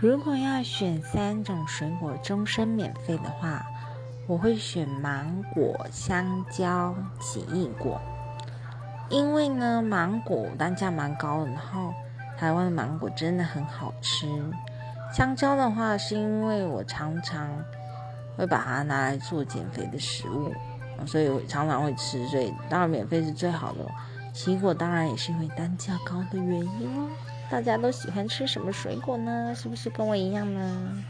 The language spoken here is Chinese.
如果要选三种水果终身免费的话，我会选芒果、香蕉、奇异果。因为呢，芒果单价蛮高的，然后台湾的芒果真的很好吃。香蕉的话，是因为我常常会把它拿来做减肥的食物，所以我常常会吃。所以当然免费是最好的。水果当然也是因为单价高的原因哦。大家都喜欢吃什么水果呢？是不是跟我一样呢？